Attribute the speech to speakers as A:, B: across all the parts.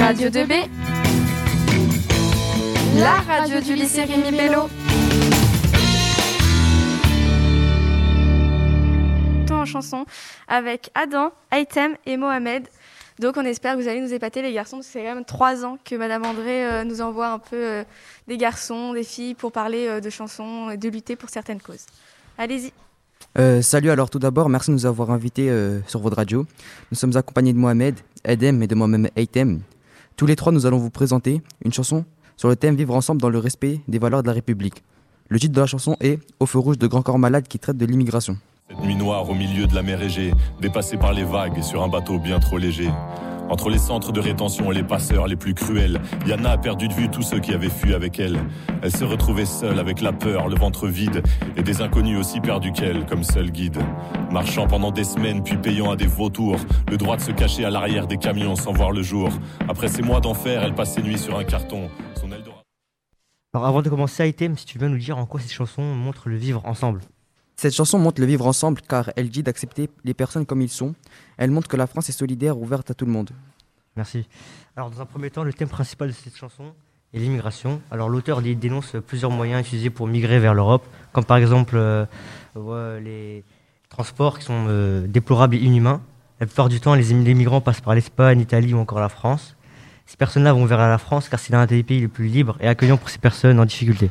A: Radio 2B. La radio du lycée Rémi Bello.
B: en chanson avec Adam, Aitem et Mohamed. Donc on espère que vous allez nous épater les garçons, c'est quand même trois ans que Madame André euh, nous envoie un peu euh, des garçons, des filles pour parler euh, de chansons et de lutter pour certaines causes. Allez-y.
C: salut, alors tout d'abord, merci de nous avoir invités sur votre radio. Nous sommes accompagnés de Mohamed, Edem et de moi-même Aitem. Tous les trois, nous allons vous présenter une chanson sur le thème Vivre ensemble dans le respect des valeurs de la République. Le titre de la chanson est Au feu rouge de Grand Corps Malade qui traite de l'immigration.
D: Cette nuit noire au milieu de la mer Égée, dépassée par les vagues sur un bateau bien trop léger. Entre les centres de rétention et les passeurs les plus cruels, Yana a perdu de vue tous ceux qui avaient fui avec elle. Elle se retrouvait seule avec la peur, le ventre vide et des inconnus aussi perdus qu'elle comme seul guide. Marchant pendant des semaines puis payant à des vautours, le droit de se cacher à l'arrière des camions sans voir le jour. Après ces mois d'enfer, elle passe ses nuits sur un carton. Son
E: Alors avant de commencer, Item, si tu veux nous dire en quoi cette chanson montre le vivre ensemble.
C: Cette chanson montre le vivre ensemble car elle dit d'accepter les personnes comme ils sont. Elle montre que la France est solidaire, ouverte à tout le monde.
E: Merci. Alors dans un premier temps, le thème principal de cette chanson est l'immigration. Alors l'auteur dénonce plusieurs moyens utilisés pour migrer vers l'Europe, comme par exemple euh, les transports qui sont euh, déplorables et inhumains. La plupart du temps, les migrants passent par l'Espagne, l'Italie ou encore la France. Ces personnes-là vont vers la France car c'est l'un des pays les plus libres et accueillants pour ces personnes en difficulté.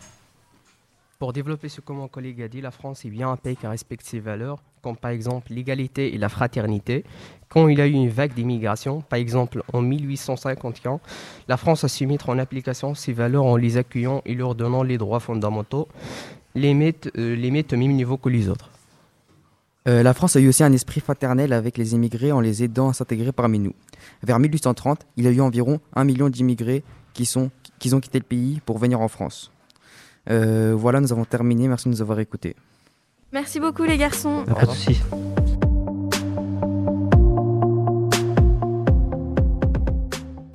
F: Pour développer ce que mon collègue a dit, la France est bien un pays qui respecte ses valeurs, comme par exemple l'égalité et la fraternité. Quand il y a eu une vague d'immigration, par exemple en 1851, la France a su mettre en application ces valeurs en les accueillant et leur donnant les droits fondamentaux, les mettre, euh, au même niveau que les autres.
C: Euh, la France a eu aussi un esprit fraternel avec les immigrés en les aidant à s'intégrer parmi nous. Vers 1830, il y a eu environ un million d'immigrés qui ont quitté le pays pour venir en France. Euh, voilà, nous avons terminé. Merci de nous avoir écoutés.
B: Merci beaucoup les garçons.
E: Pas de soucis.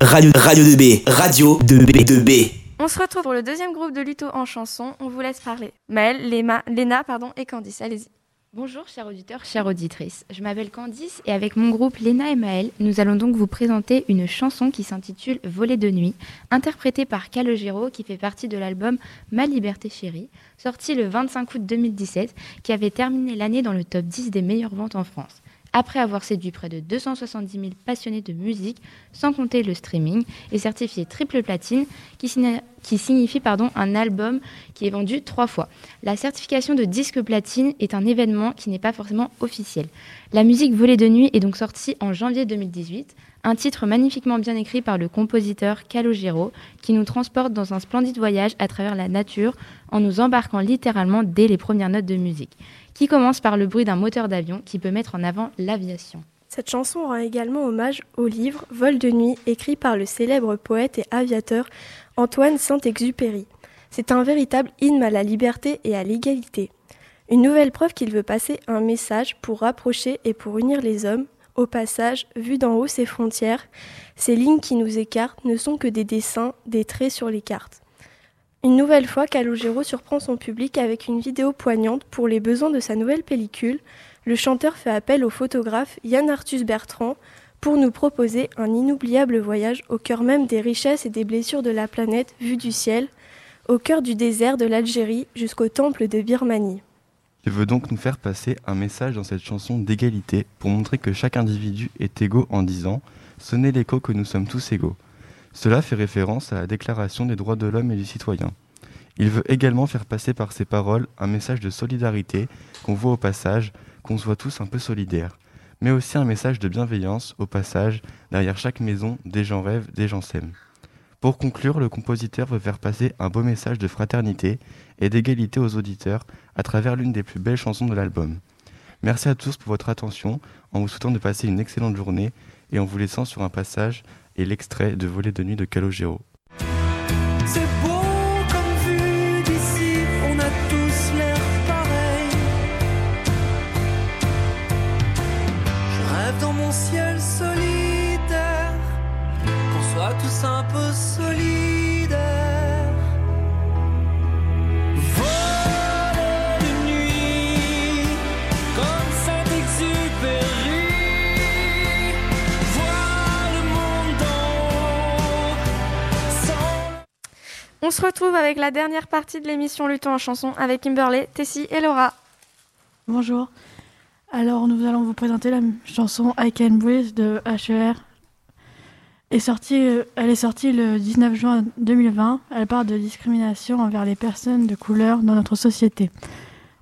G: Radio, Radio 2B, Radio 2B, 2B.
B: On se retrouve pour le deuxième groupe de Luto en chanson. On vous laisse parler. Maëlle, Léna pardon, et Candice, allez-y.
H: Bonjour chers auditeurs, chères auditrices. Je m'appelle Candice et avec mon groupe Léna et Maël, nous allons donc vous présenter une chanson qui s'intitule Voler de nuit, interprétée par Calogero qui fait partie de l'album Ma liberté chérie, sorti le 25 août 2017, qui avait terminé l'année dans le top 10 des meilleures ventes en France après avoir séduit près de 270 000 passionnés de musique, sans compter le streaming, est certifié triple platine, qui, signifie pardon, un album qui est vendu trois fois. La certification de disque platine est un événement qui n'est pas forcément officiel. La musique Volée de nuit est donc sortie en janvier 2018, un titre magnifiquement bien écrit par le compositeur Calogero, qui nous transporte dans un splendide voyage à travers la nature en nous embarquant littéralement dès les premières notes de musique qui commence par le bruit d'un moteur d'avion qui peut mettre en avant l'aviation.
I: Cette chanson rend également hommage au livre Vol de nuit, écrit par le célèbre poète et aviateur Antoine Saint-Exupéry. C'est un véritable hymne à la liberté et à l'égalité. Une nouvelle preuve qu'il veut passer un message pour rapprocher et pour unir les hommes. Au passage, vu d'en haut ces frontières, ces lignes qui nous écartent ne sont que des dessins, des traits sur les cartes. Une nouvelle fois, Calogero surprend son public avec une vidéo poignante pour les besoins de sa nouvelle pellicule. Le chanteur fait appel au photographe Yann Arthus Bertrand pour nous proposer un inoubliable voyage au cœur même des richesses et des blessures de la planète vue du ciel, au cœur du désert de l'Algérie jusqu'au temple de Birmanie.
J: Je veux donc nous faire passer un message dans cette chanson d'égalité pour montrer que chaque individu est égaux en disant Sonnez l'écho que nous sommes tous égaux. Cela fait référence à la Déclaration des droits de l'homme et du citoyen. Il veut également faire passer par ses paroles un message de solidarité qu'on voit au passage, qu'on soit tous un peu solidaires, mais aussi un message de bienveillance au passage, derrière chaque maison, des gens rêvent, des gens s'aiment. Pour conclure, le compositeur veut faire passer un beau message de fraternité et d'égalité aux auditeurs à travers l'une des plus belles chansons de l'album. Merci à tous pour votre attention, en vous souhaitant de passer une excellente journée et en vous laissant sur un passage et l'extrait de Voler de nuit de Calogero.
K: On se retrouve avec la dernière partie de l'émission Luttons en chanson avec Kimberley, Tessie et Laura.
L: Bonjour. Alors nous allons vous présenter la chanson I Can Breathe de HER. Est sortie, euh, elle est sortie le 19 juin 2020. Elle parle de discrimination envers les personnes de couleur dans notre société.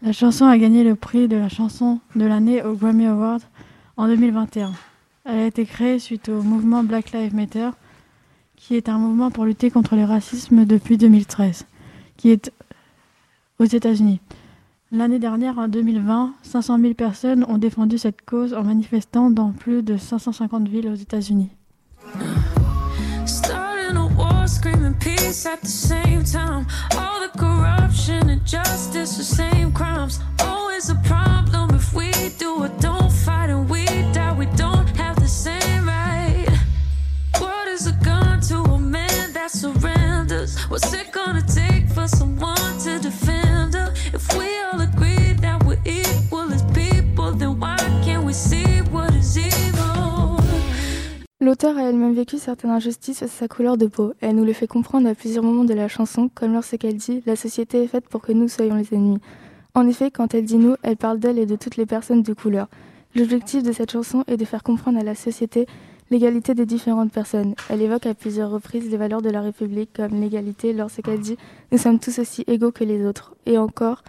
L: La chanson a gagné le prix de la chanson de l'année au Grammy Award en 2021. Elle a été créée suite au mouvement Black Lives Matter, qui est un mouvement pour lutter contre le racisme depuis 2013, qui est aux États-Unis. L'année dernière, en 2020, 500 000 personnes ont défendu cette cause en manifestant dans plus de 550 villes aux États-Unis.
M: Corruption and justice, the same crimes. Always a problem if we do or don't What's it gonna take for someone to defend? If we all agree that we're equal as people, then why can't we see what is evil?
K: L'auteur a elle-même vécu certaines injustices face à sa couleur de peau. Elle nous le fait comprendre à plusieurs moments de la chanson, comme lorsqu'elle dit La société est faite pour que nous soyons les ennemis. En effet, quand elle dit nous, elle parle d'elle et de toutes les personnes de couleur. L'objectif de cette chanson est de faire comprendre à la société l'égalité des différentes personnes. Elle évoque à plusieurs reprises les valeurs de la République comme l'égalité lorsqu'elle dit Nous sommes tous aussi égaux que les autres. Et encore,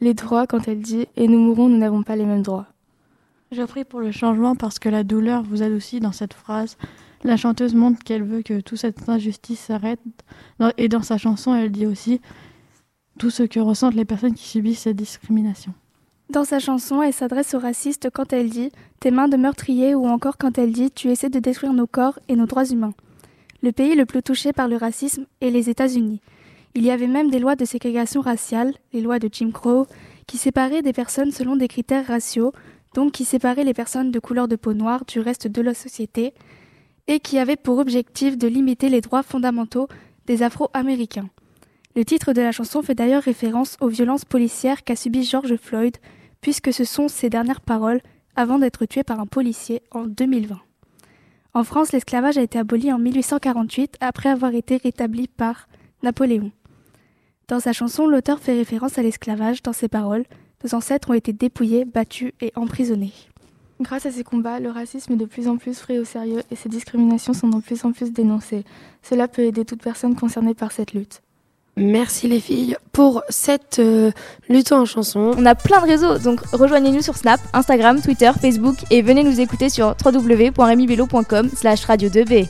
K: les droits quand elle dit Et nous mourrons, nous n'avons pas les mêmes droits.
L: Je prie pour le changement parce que la douleur vous adoucit dans cette phrase. La chanteuse montre qu'elle veut que toute cette injustice s'arrête. Et dans sa chanson, elle dit aussi tout ce que ressentent les personnes qui subissent cette discrimination.
N: Dans sa chanson, elle s'adresse aux racistes quand elle dit Tes mains de meurtrier ou encore quand elle dit Tu essaies de détruire nos corps et nos droits humains. Le pays le plus touché par le racisme est les États-Unis. Il y avait même des lois de ségrégation raciale, les lois de Jim Crow, qui séparaient des personnes selon des critères raciaux, donc qui séparaient les personnes de couleur de peau noire du reste de la société, et qui avaient pour objectif de limiter les droits fondamentaux des Afro-Américains. Le titre de la chanson fait d'ailleurs référence aux violences policières qu'a subi George Floyd, puisque ce sont ses dernières paroles avant d'être tué par un policier en 2020. En France, l'esclavage a été aboli en 1848 après avoir été rétabli par Napoléon. Dans sa chanson, l'auteur fait référence à l'esclavage dans ses paroles. Nos ancêtres ont été dépouillés, battus et emprisonnés.
K: Grâce à ces combats, le racisme est de plus en plus pris au sérieux et ces discriminations sont de plus en plus dénoncées. Cela peut aider toute personne concernée par cette lutte.
O: Merci les filles pour cette euh, lutte en chanson.
H: On a plein de réseaux, donc rejoignez-nous sur Snap, Instagram, Twitter, Facebook et venez nous écouter sur www.remibello.com slash radio 2b.